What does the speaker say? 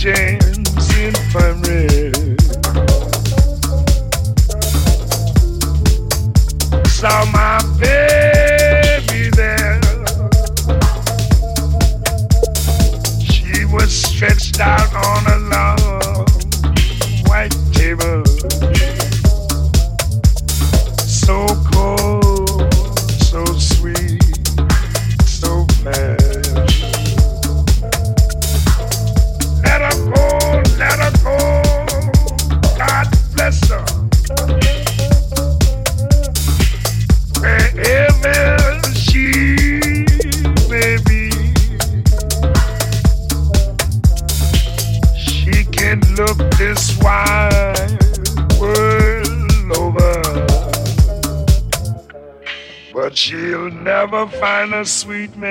Jane. Sweet man